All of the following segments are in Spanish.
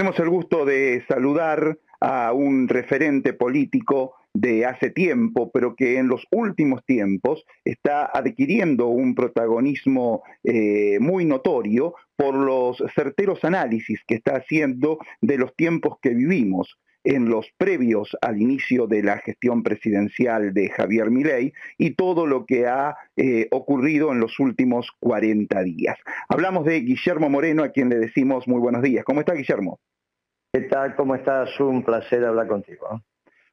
Tenemos el gusto de saludar a un referente político de hace tiempo, pero que en los últimos tiempos está adquiriendo un protagonismo eh, muy notorio por los certeros análisis que está haciendo de los tiempos que vivimos en los previos al inicio de la gestión presidencial de Javier Milei y todo lo que ha eh, ocurrido en los últimos 40 días. Hablamos de Guillermo Moreno, a quien le decimos muy buenos días. ¿Cómo está Guillermo? ¿Qué tal? ¿Cómo estás? Un placer hablar contigo.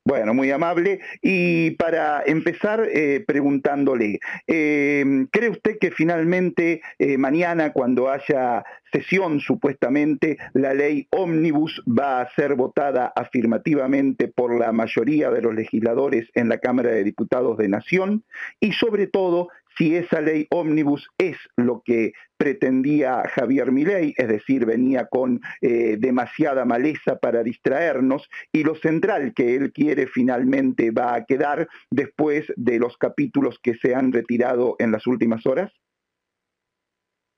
Bueno, muy amable. Y para empezar eh, preguntándole, em, ¿cree usted que finalmente eh, mañana, cuando haya sesión supuestamente, la ley ómnibus va a ser votada afirmativamente por la mayoría de los legisladores en la Cámara de Diputados de Nación? Y sobre todo, si esa ley ómnibus es lo que pretendía Javier Milei, es decir, venía con eh, demasiada maleza para distraernos, y lo central que él quiere finalmente va a quedar después de los capítulos que se han retirado en las últimas horas?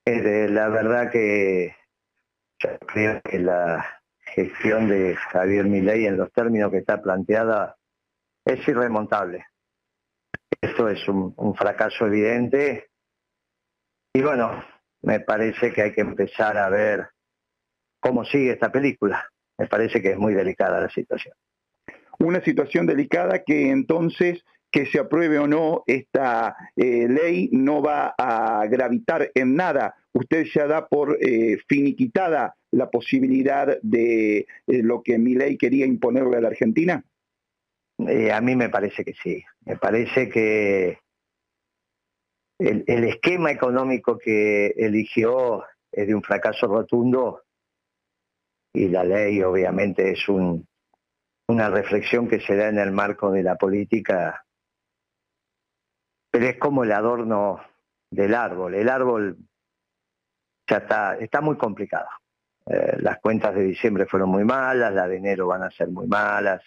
la verdad que creo que la gestión de Javier Milei en los términos que está planteada es irremontable. Esto es un, fracaso evidente. Y bueno, me parece que hay que empezar a ver cómo sigue esta película. Me parece que es muy delicada la situación. Una situación delicada que entonces que se apruebe o no esta eh, ley no va a gravitar en nada. Usted ya da por eh, finiquitada la posibilidad de eh, lo que mi ley quería imponerle a la Argentina. A mí me parece que sí. Me parece que el, esquema económico que eligió es de un fracaso rotundo y la ley obviamente es un, una reflexión que se da en el marco de la política, pero es como el adorno del árbol. El árbol ya está, está muy complicado. Eh, las cuentas de diciembre fueron muy malas, las de enero van a ser muy malas,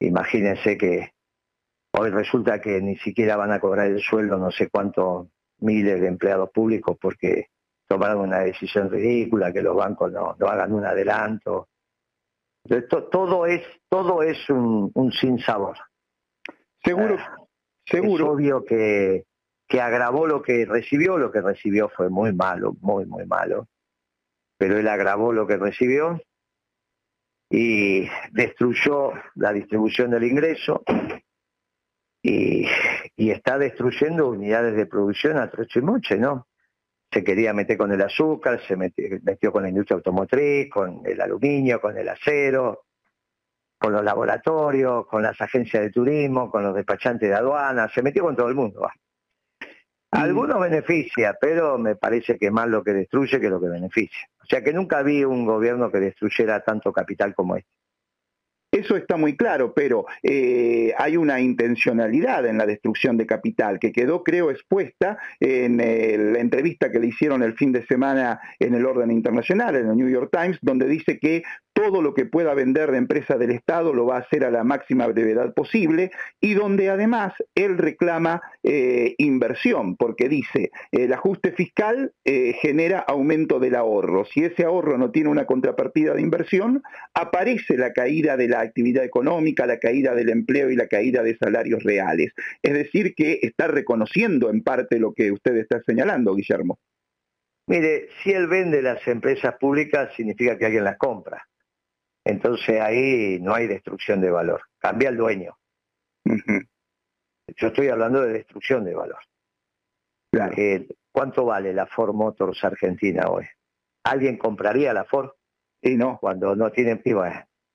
Imagínense que hoy resulta que ni siquiera van a cobrar el sueldo no sé cuántos miles de empleados públicos porque tomaron una decisión ridícula, que los bancos no, hagan un adelanto. todo es, todo es un, un sinsabor. Seguro, ah, seguro. Es obvio que, que agravó lo que recibió, lo que recibió fue muy malo, muy, muy malo. Pero él agravó lo que recibió y destruyó la distribución del ingreso y, está destruyendo unidades de producción a troche y moche, ¿no? Se quería meter con el azúcar, se metió, con la industria automotriz, con el aluminio, con el acero, con los laboratorios, con las agencias de turismo, con los despachantes de aduana, se metió con todo el mundo. Algunos beneficia, pero me parece que más lo que destruye que lo que beneficia. O sea que nunca vi un gobierno que destruyera tanto capital como este. Eso está muy claro, pero eh, hay una intencionalidad en la destrucción de capital que quedó, creo, expuesta en eh, la entrevista que le hicieron el fin de semana en el orden internacional, en el New York Times, donde dice que todo lo que pueda vender de empresa del Estado lo va a hacer a la máxima brevedad posible y donde además él reclama eh, inversión, porque dice, el ajuste fiscal genera aumento del ahorro. Si ese ahorro no tiene una contrapartida de inversión, aparece la caída de la actividad económica, la caída del empleo y la caída de salarios reales. Es decir, que está reconociendo en parte lo que usted está señalando, Guillermo. Mire, si él vende las empresas públicas, significa que alguien las compra. Entonces ahí no hay destrucción de valor. Cambia el dueño. Yo estoy hablando de destrucción de valor. Eh, ¿Cuánto vale la Ford Motors Argentina hoy? ¿Alguien compraría la Ford? Y no. Cuando no tienen... Y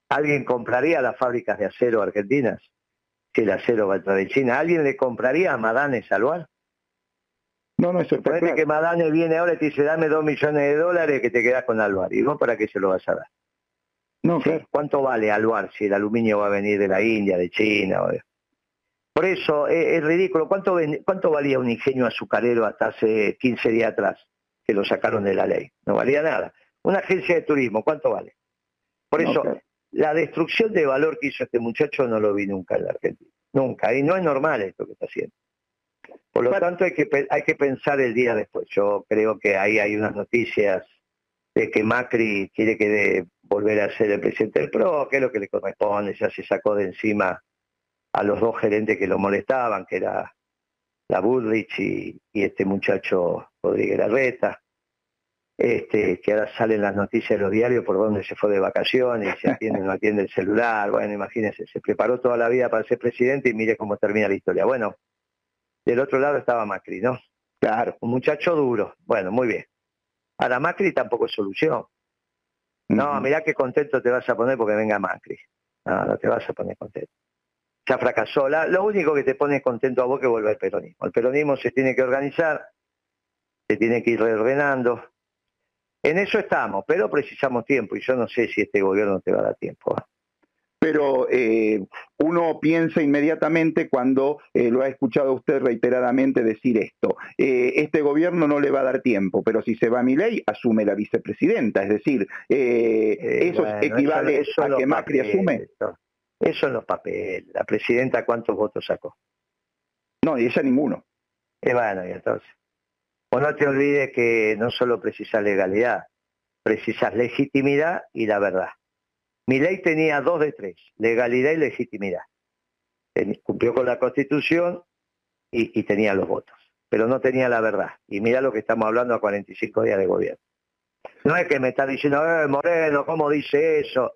¿Alguien compraría las fábricas de acero argentinas? Si el acero va a entrar de China. ¿Alguien le compraría a Madane Salvar? No, no, eso está que Madane viene ahora y te dice, dame dos millones de dólares que te quedas con Alvar. ¿Y vos para qué se lo vas a dar? No, ¿Cuánto vale Alvar si el aluminio va a venir de la India, de China? Por eso es, ridículo. ¿Cuánto, ¿Cuánto valía un ingenio azucarero hasta hace 15 días atrás que lo sacaron de la ley? No valía nada. Una agencia de turismo, ¿cuánto vale? Por eso, la destrucción de valor que hizo este muchacho no lo vi nunca en la Argentina. Nunca. Y no es normal esto que está haciendo. Por lo tanto, hay que, hay que pensar el día después. Yo creo que ahí hay unas noticias de que Macri quiere que volver a ser el presidente del PRO, que es lo que le corresponde, ya se sacó de encima a los dos gerentes que lo molestaban, que era la Bullrich y, este muchacho Rodríguez Larreta, este, que ahora salen las noticias de los diarios por donde se fue de vacaciones, se atiende no atiende el celular, bueno, imagínense, se preparó toda la vida para ser presidente y mire cómo termina la historia. Bueno, del otro lado estaba Macri, ¿no? Claro, un muchacho duro, bueno, muy bien. Ahora Macri tampoco es solución. No, mirá qué contento te vas a poner porque venga Macri. No, no te vas a poner contento. Ya fracasó. lo único que te pone contento a vos que vuelve el peronismo. El peronismo se tiene que organizar, se tiene que ir reordenando. En eso estamos, pero precisamos tiempo y yo no sé si este gobierno te va a dar tiempo. ¿eh? Pero eh, uno piensa inmediatamente cuando eh, lo ha escuchado usted reiteradamente decir esto. Eh, este gobierno no le va a dar tiempo, pero si se va a mi ley, asume la vicepresidenta. Es decir, ¿eso equivale a que Macri asume? Eso en los papeles. La presidenta, ¿cuántos votos sacó? No, y ella ninguno. Bueno, y entonces. O no te olvides que no solo precisas legalidad, precisas legitimidad y la verdad. Mi ley tenía dos de tres, legalidad y legitimidad. Cumplió con la Constitución y, tenía los votos, pero no tenía la verdad. Y mira lo que estamos hablando a 45 días de gobierno. No es que me está diciendo, eh, Moreno, ¿cómo dice eso?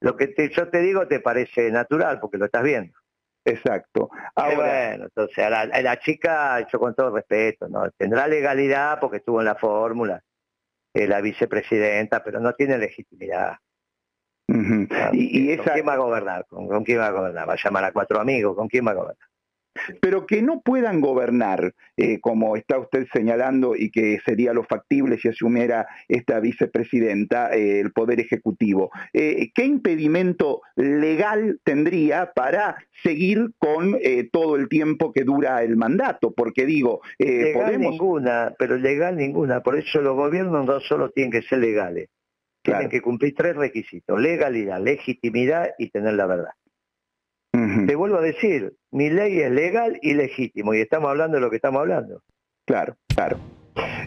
Lo que yo te digo te parece natural porque lo estás viendo. Exacto. Ahora, bueno, entonces a la, chica, yo con todo respeto, ¿no? Tendrá legalidad porque estuvo en la fórmula, eh, la vicepresidenta, pero no tiene legitimidad y, ¿Con quién va a gobernar? ¿Con, quién va a gobernar? ¿Va a llamar a cuatro amigos? ¿Con quién va a gobernar? Pero que no puedan gobernar, eh, como está usted señalando, y que sería lo factible si asumiera esta vicepresidenta eh, el Poder Ejecutivo. Eh, ¿Qué impedimento legal tendría para seguir con todo el tiempo que dura el mandato? Porque digo, legal ninguna, pero legal ninguna. Por eso los gobiernos no solo tienen que ser legales, tienen que cumplir tres requisitos, legalidad, legitimidad y tener la verdad. Te vuelvo a decir, mi ley es legal y legítimo, y estamos hablando de lo que estamos hablando. Claro, claro.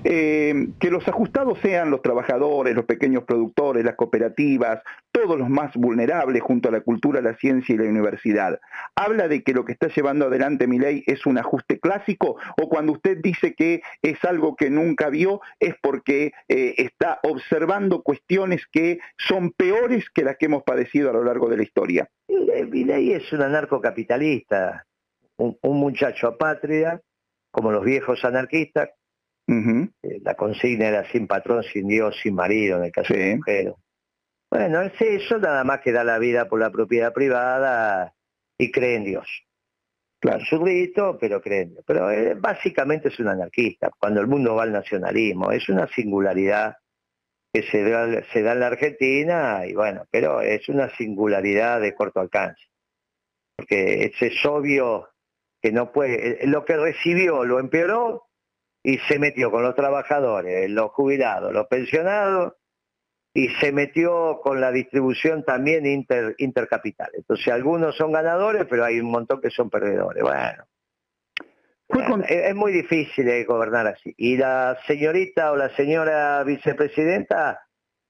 Eh, que los ajustados sean los trabajadores, los pequeños productores, las cooperativas, todos los más vulnerables junto a la cultura, la ciencia y la universidad. ¿Habla de que lo que está llevando adelante mi ley es un ajuste clásico o cuando usted dice que es algo que nunca vio es porque eh, está observando cuestiones que son peores que las que hemos padecido a lo largo de la historia? Mi ley es un anarcocapitalista, un, un muchacho apátrida, como los viejos anarquistas, eh, la consigna era sin patrón, sin Dios, sin marido, en el caso de mujer. Bueno, es eso nada más que da la vida por la propiedad privada y cree en Dios. Claro. rito, pero cree en Dios. Pero eh, básicamente es un anarquista, cuando el mundo va al nacionalismo. Es una singularidad que se da, se da en la Argentina, y bueno, pero es una singularidad de corto alcance. Porque es obvio que no puede, eh, lo que recibió lo empeoró y se metió con los trabajadores, los jubilados, los pensionados y se metió con la distribución también inter, intercapital. Entonces algunos son ganadores, pero hay un montón que son perdedores. Bueno, es, muy difícil eh, gobernar así. Y la señorita o la señora vicepresidenta,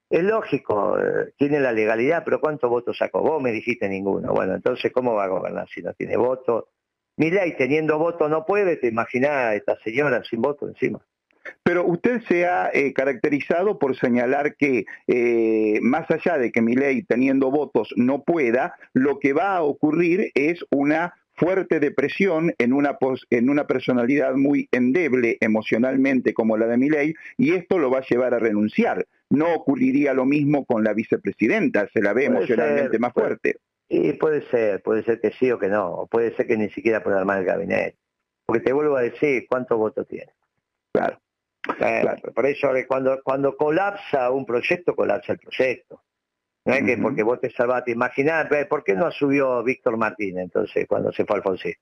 es lógico, eh, tiene la legalidad, pero ¿cuántos votos sacó? Vos me dijiste ninguno. Bueno, entonces ¿cómo va a gobernar si no tiene votos? Y teniendo voto no puede, te imaginas a esta señora sin voto encima. Pero usted se ha eh, caracterizado por señalar que eh, más allá de que ley teniendo votos no pueda, lo que va a ocurrir es una fuerte depresión en una, en una personalidad muy endeble emocionalmente como la de ley y esto lo va a llevar a renunciar. No ocurriría lo mismo con la vicepresidenta, se la ve emocionalmente más fuerte. Y puede ser, puede ser que sí o que no, puede ser que ni siquiera pueda armar el gabinete. Porque te vuelvo a decir cuántos votos tiene. Claro. Por eso cuando, cuando colapsa un proyecto, colapsa el proyecto. No es que porque vos te salvaste, imaginar, ¿por qué no subió Víctor Martín entonces cuando se fue Alfonsín?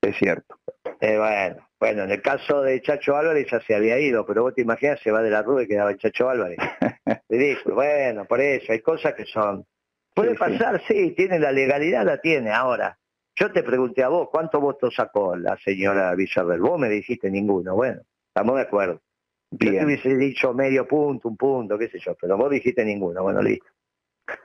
Es cierto. Eh, bueno, bueno, en el caso de Chacho Álvarez ya se había ido, pero vos te imaginas, se va de la rueda y quedaba el Chacho Álvarez. Ridículo, bueno, por eso, hay cosas que son Puede pasar, sí. tiene la legalidad, la tiene. Ahora, yo te pregunté a vos, ¿cuántos votos sacó la señora Villarreal? Vos me dijiste ninguno. Bueno, estamos de acuerdo. Yo te hubiese dicho medio punto, un punto, qué sé yo, pero vos dijiste ninguno, bueno, listo.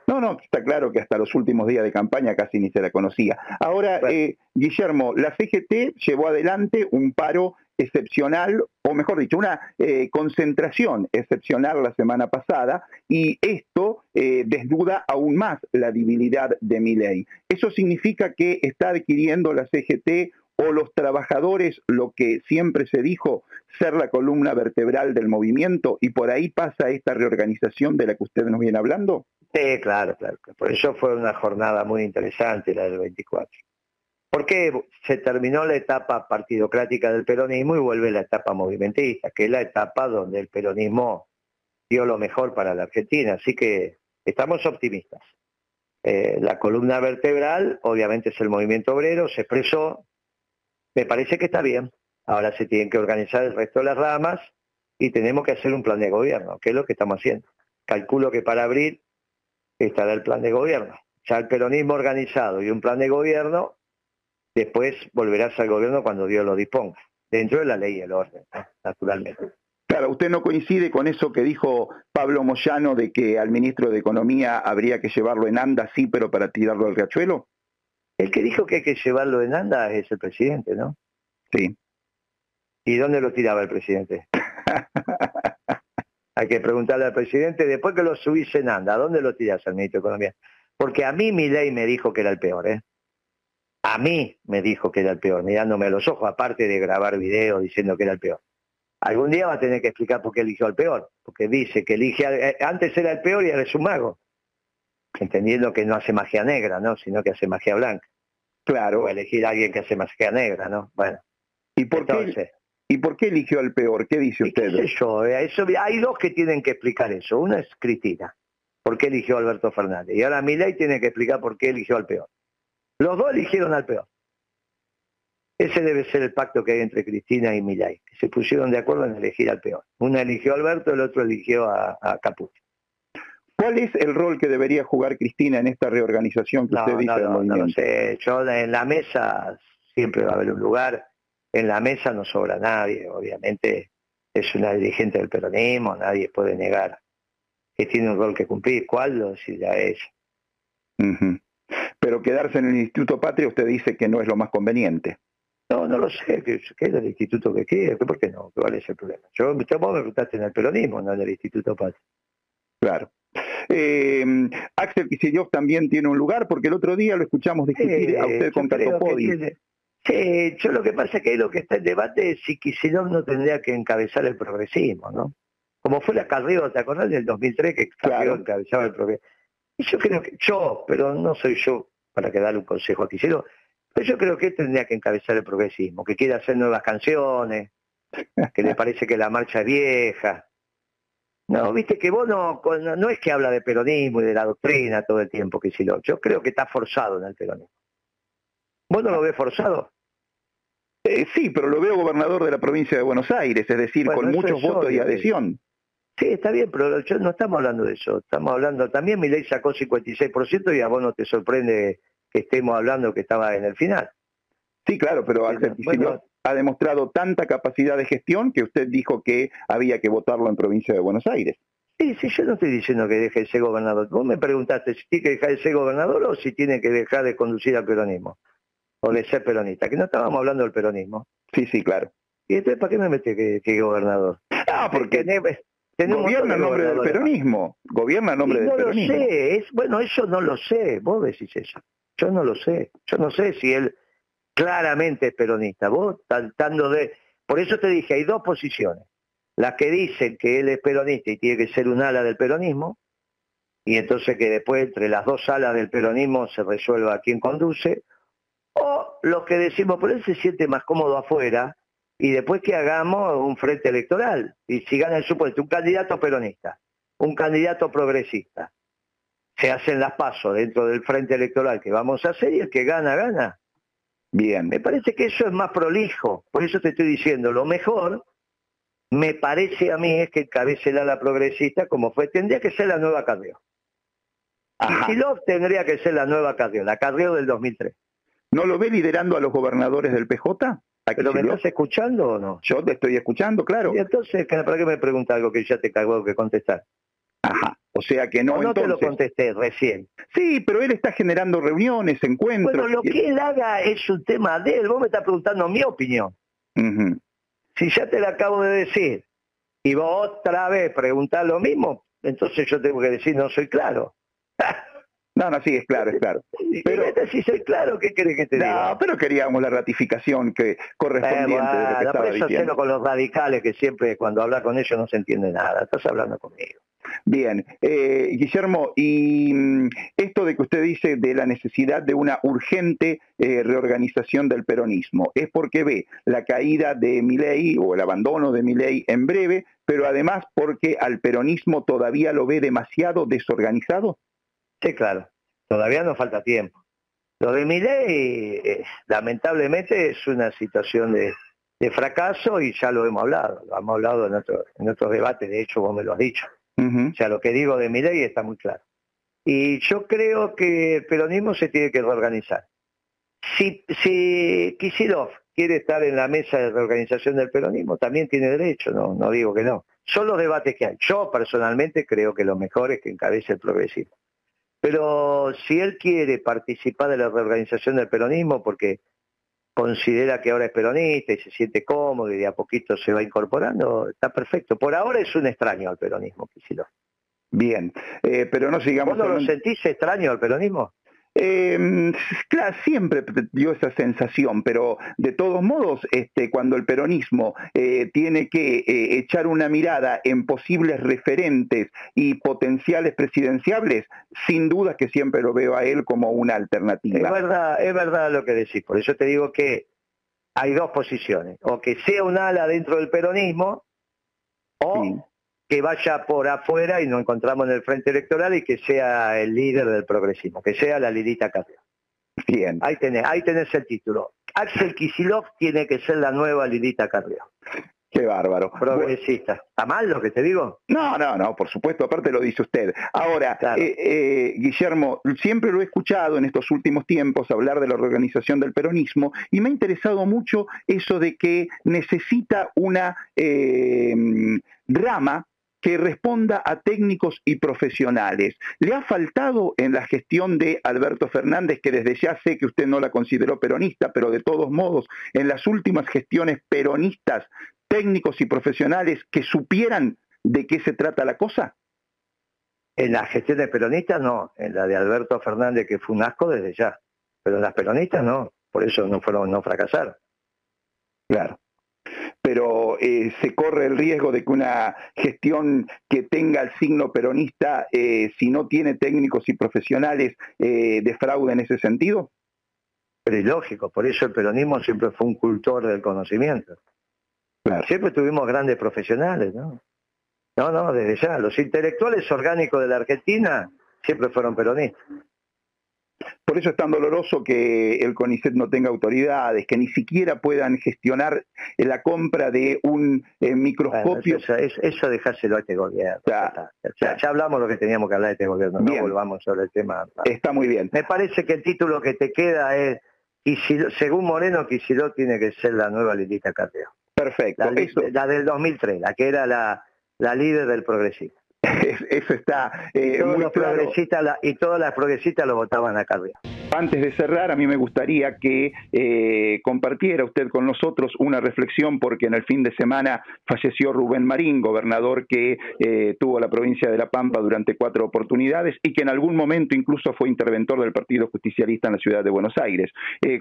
No, no, está claro que hasta los últimos días de campaña casi ni se la conocía. Ahora, eh, Guillermo, la CGT llevó adelante un paro excepcional, o mejor dicho, una eh, concentración excepcional la semana pasada, y esto eh, desnuda aún más la debilidad de mi ley. ¿Eso significa que está adquiriendo la CGT o los trabajadores lo que siempre se dijo, ser la columna vertebral del movimiento, y por ahí pasa esta reorganización de la que usted nos viene hablando? Sí, claro, claro. Por eso fue una jornada muy interesante la del 24. Porque se terminó la etapa partidocrática del peronismo y vuelve la etapa movimentista, que es la etapa donde el peronismo dio lo mejor para la Argentina. Así que estamos optimistas. Eh, la columna vertebral, obviamente, es el movimiento obrero, se expresó. Me parece que está bien. Ahora se tienen que organizar el resto de las ramas y tenemos que hacer un plan de gobierno, que es lo que estamos haciendo. Calculo que para abril estará el plan de gobierno. Ya el peronismo organizado y un plan de gobierno, después volverás al gobierno cuando Dios lo disponga, dentro de la ley y el orden, naturalmente. Claro, ¿usted no coincide con eso que dijo Pablo Moyano de que al ministro de Economía habría que llevarlo en anda, sí, pero para tirarlo al riachuelo? El que dijo que hay que llevarlo en anda es el presidente, ¿no? Sí. ¿Y dónde lo tiraba el presidente? Hay que preguntarle al presidente, después que lo subís en anda, ¿a dónde lo tirás al ministro de Economía? Porque a mí mi ley me dijo que era el peor, ¿eh? A mí me dijo que era el peor, mirándome a los ojos, aparte de grabar videos diciendo que era el peor. Algún día va a tener que explicar por qué eligió al peor, porque dice que elige, eh, antes era el peor y ahora es un mago. Entendiendo que no hace magia negra, ¿no? Sino que hace magia blanca. Claro. O elegir a alguien que hace magia negra, ¿no? Bueno. ¿Y por qué? ¿Y por qué eligió al peor? ¿Qué dice usted? Yo, eh, eso, hay dos que tienen que explicar eso. Una es Cristina, por qué eligió a Alberto Fernández. Y ahora Milei tiene que explicar por qué eligió al peor. Los dos eligieron al peor. Ese debe ser el pacto que hay entre Cristina y que se pusieron de acuerdo en elegir al peor. Una eligió a Alberto, el otro eligió a, a ¿Cuál es el rol que debería jugar Cristina en esta reorganización que usted dice no, no, no sé. Yo en la mesa siempre va a haber un lugar en la mesa no sobra nadie, obviamente es una dirigente del peronismo, nadie puede negar que tiene un rol que cumplir, ¿cuál lo decidirá ella? Pero quedarse en el Instituto Patria usted dice que no es lo más conveniente. No, no lo sé, que, es el instituto que quiere, ¿por qué no? ¿Cuál es el problema? Yo, vos me preguntaste en el peronismo, no en el Instituto Patria. Claro. Eh, Axel Kicillof también tiene un lugar, porque el otro día lo escuchamos discutir a usted con Catopodi. Sí, yo lo que pasa es que ahí lo que está en debate es si Kicillof no tendría que encabezar el progresismo, ¿no? Como fue la Carrió, ¿te acordás del 2003 que Carrió encabezaba el progresismo? Y yo creo que, yo, pero no soy yo para que darle un consejo a Kicillof, pero yo creo que él tendría que encabezar el progresismo, que quiere hacer nuevas canciones, que le parece que la marcha es vieja. No, viste que vos no, no es que habla de peronismo y de la doctrina todo el tiempo, Kicillof. Yo creo que está forzado en el peronismo. ¿Vos no lo ves forzado? Eh, sí, pero lo veo gobernador de la provincia de Buenos Aires, es decir, con muchos votos y adhesión. Sí, está bien, pero no estamos hablando de eso. Estamos hablando, también mi ley sacó 56% y a vos no te sorprende que estemos hablando que estaba en el final. Sí, claro, pero ha demostrado tanta capacidad de gestión que usted dijo que había que votarlo en provincia de Buenos Aires. Sí, sí, yo no estoy diciendo que deje de ser gobernador. Vos me preguntaste si tiene que dejar de ser gobernador o si tiene que dejar de conducir al peronismo o de ser peronista, que no estábamos hablando del peronismo. Sí, sí, claro. ¿Y entonces para qué me mete que, gobernador? Ah, porque gobierna en nombre del peronismo, gobierna en nombre del peronismo. No lo sé, es, bueno, eso no lo sé, vos decís eso. Yo no lo sé, yo no sé si él claramente es peronista. Vos tratando de... Por eso te dije, hay dos posiciones. Las que dicen que él es peronista y tiene que ser un ala del peronismo, y entonces que después entre las dos alas del peronismo se resuelva quién conduce, o los que decimos, pero él se siente más cómodo afuera y después que hagamos un frente electoral. Y si gana el supuesto un candidato peronista, un candidato progresista, se hacen las pasos dentro del frente electoral que vamos a hacer y el que gana, gana. Bien. Me parece que eso es más prolijo. Por eso te estoy diciendo, lo mejor, me parece a mí, es que encabece la progresista como fue. Tendría que ser la nueva Carrió. Y si lo tendría que ser la nueva Carrió, la Carrió del 2003. ¿No lo ve liderando a los gobernadores del PJ? ¿Pero me estás escuchando o no? Yo te estoy escuchando, claro. Y entonces, ¿para qué me pregunta algo que ya te cargó que contestar? Ajá. O sea que no. no te lo contesté recién. Sí, pero él está generando reuniones, encuentros. Bueno, lo que él haga es un tema de él. Vos me estás preguntando mi opinión. Si ya te lo acabo de decir y vos otra vez preguntás lo mismo, entonces yo tengo que decir no soy claro. No, no, sí, es claro, es claro. Pero si soy claro, ¿qué querés que te diga? No, pero queríamos la ratificación que correspondiente eh, de lo que estaba diciendo. con los radicales que siempre cuando habla con ellos no se entiende nada. Estás hablando conmigo. Bien, eh, Guillermo, y mm, esto de que usted dice de la necesidad de una urgente eh, reorganización del peronismo, ¿es porque ve la caída de Milei o el abandono de Milei en breve, pero además porque al peronismo todavía lo ve demasiado desorganizado? Sí, claro, todavía nos falta tiempo. Lo de Milei, eh, lamentablemente, es una situación de, fracaso y ya lo hemos hablado, lo hemos hablado en, otro, en otros debates, de hecho vos me lo has dicho. O sea, lo que digo de mi ley está muy claro. Y yo creo que el peronismo se tiene que reorganizar. Si, si Kisilov quiere estar en la mesa de reorganización del peronismo, también tiene derecho, no, no digo que no. Son los debates que hay. Yo personalmente creo que lo mejor es que encabece el progresismo. Pero si él quiere participar de la reorganización del peronismo, porque considera que ahora es peronista y se siente cómodo y de a poquito se va incorporando, está perfecto. Por ahora es un extraño al peronismo, Kicillof. Bien, eh, pero no sigamos... ¿Vos no lo sentís extraño al peronismo? Eh, claro, siempre dio esa sensación, pero de todos modos, este, cuando el peronismo eh, tiene que eh, echar una mirada en posibles referentes y potenciales presidenciables, sin duda que siempre lo veo a él como una alternativa. Es verdad, es verdad lo que decís, por eso te digo que hay dos posiciones, o que sea un ala dentro del peronismo, o que vaya por afuera y nos encontramos en el frente electoral y que sea el líder del progresismo, que sea la Lilita Carrió. Bien. Ahí tenés, ahí tenés el título. Axel Kisilov tiene que ser la nueva Lilita Carrió. Qué bárbaro. Progresista. ¿Está mal lo que te digo? No, no, no, por supuesto, aparte lo dice usted. Ahora, eh, eh, Guillermo, siempre lo he escuchado en estos últimos tiempos hablar de la organización del peronismo y me ha interesado mucho eso de que necesita una eh, rama que responda a técnicos y profesionales. ¿Le ha faltado en la gestión de Alberto Fernández, que desde ya sé que usted no la consideró peronista, pero de todos modos, en las últimas gestiones peronistas, técnicos y profesionales que supieran de qué se trata la cosa? En las gestiones peronistas no, en la de Alberto Fernández, que fue un asco desde ya, pero en las peronistas no, por eso no fueron, no fracasaron. Claro pero eh, se corre el riesgo de que una gestión que tenga el signo peronista, eh, si no tiene técnicos y profesionales, eh, defraude en ese sentido? Pero es lógico, por eso el peronismo siempre fue un cultor del conocimiento. Siempre tuvimos grandes profesionales, ¿no? No, no, desde ya. Los intelectuales orgánicos de la Argentina siempre fueron peronistas. Por eso es tan doloroso que el CONICET no tenga autoridades, que ni siquiera puedan gestionar la compra de un eh, microscopio. eso, eso, dejárselo a este gobierno. Ya, hablamos lo que teníamos que hablar de este gobierno, no volvamos sobre el tema. Está muy bien. Me parece que el título que te queda es, según Moreno, Quisiró tiene que ser la nueva Lilita Carteo. Perfecto. La, del 2003, la que era la, la líder del progresismo. Eso está eh, muy claro. y todas las progresistas lo votaban acá arriba. Antes de cerrar, a mí me gustaría que eh, compartiera usted con nosotros una reflexión, porque en el fin de semana falleció Rubén Marín, gobernador que eh, tuvo la provincia de La Pampa durante cuatro oportunidades y que en algún momento incluso fue interventor del Partido Justicialista en la ciudad de Buenos Aires.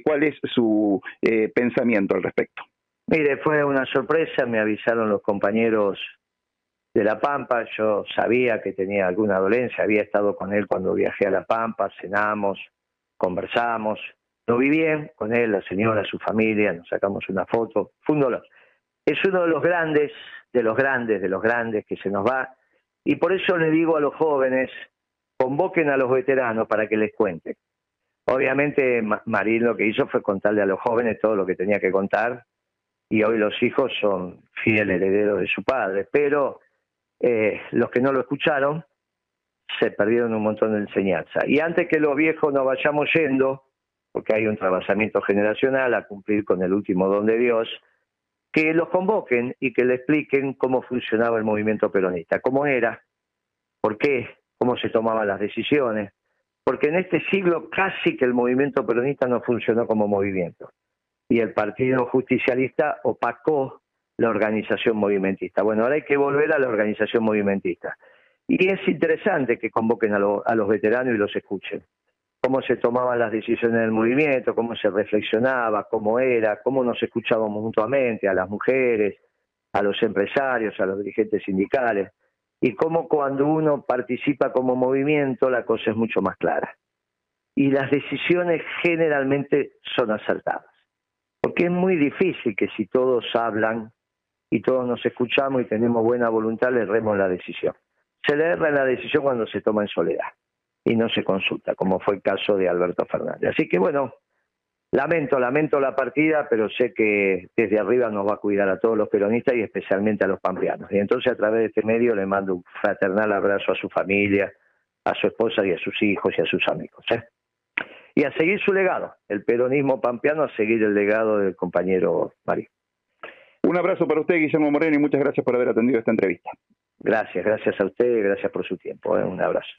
¿Cuál es su pensamiento al respecto? Mire, fue una sorpresa, me avisaron los compañeros de La Pampa, yo sabía que tenía alguna dolencia, había estado con él cuando viajé a La Pampa, cenamos, conversamos, lo vi bien con él, la señora, su familia, nos sacamos una foto, fue. Es uno de los grandes, de los grandes, de los grandes que se nos va, y por eso le digo a los jóvenes, convoquen a los veteranos para que les cuenten. Obviamente Marín lo que hizo fue contarle a los jóvenes todo lo que tenía que contar, y hoy los hijos son fieles herederos de su padre, pero eh, los que no lo escucharon se perdieron un montón de enseñanza. Y antes que los viejos nos vayamos yendo, porque hay un trabajamiento generacional a cumplir con el último don de Dios, que los convoquen y que le expliquen cómo funcionaba el movimiento peronista, cómo era, por qué, cómo se tomaban las decisiones, porque en este siglo casi que el movimiento peronista no funcionó como movimiento y el Partido Justicialista opacó la organización movimentista. Bueno, ahora hay que volver a la organización movimentista. Y es interesante que convoquen a, a los veteranos y los escuchen. Cómo se tomaban las decisiones del movimiento, cómo se reflexionaba, cómo era, cómo nos escuchábamos mutuamente a las mujeres, a los empresarios, a los dirigentes sindicales y cómo cuando uno participa como movimiento la cosa es mucho más clara. Y las decisiones generalmente son acertadas. Porque es muy difícil que si todos hablan y todos nos escuchamos y tenemos buena voluntad, le erremos la decisión. Se le erra la decisión cuando se toma en soledad y no se consulta, como fue el caso de Alberto Fernández. Así que bueno, lamento, lamento la partida, pero sé que desde arriba nos va a cuidar a todos los peronistas y especialmente a los pampeanos. Y entonces a través de este medio le mando un fraternal abrazo a su familia, a su esposa y a sus hijos y a sus amigos. ¿eh? y a seguir su legado, el peronismo pampeano, a seguir el legado del compañero Mario. Un abrazo para usted, Guillermo Moreno, y muchas gracias por haber atendido esta entrevista. Gracias, gracias a usted, gracias por su tiempo. ¿eh? Un abrazo.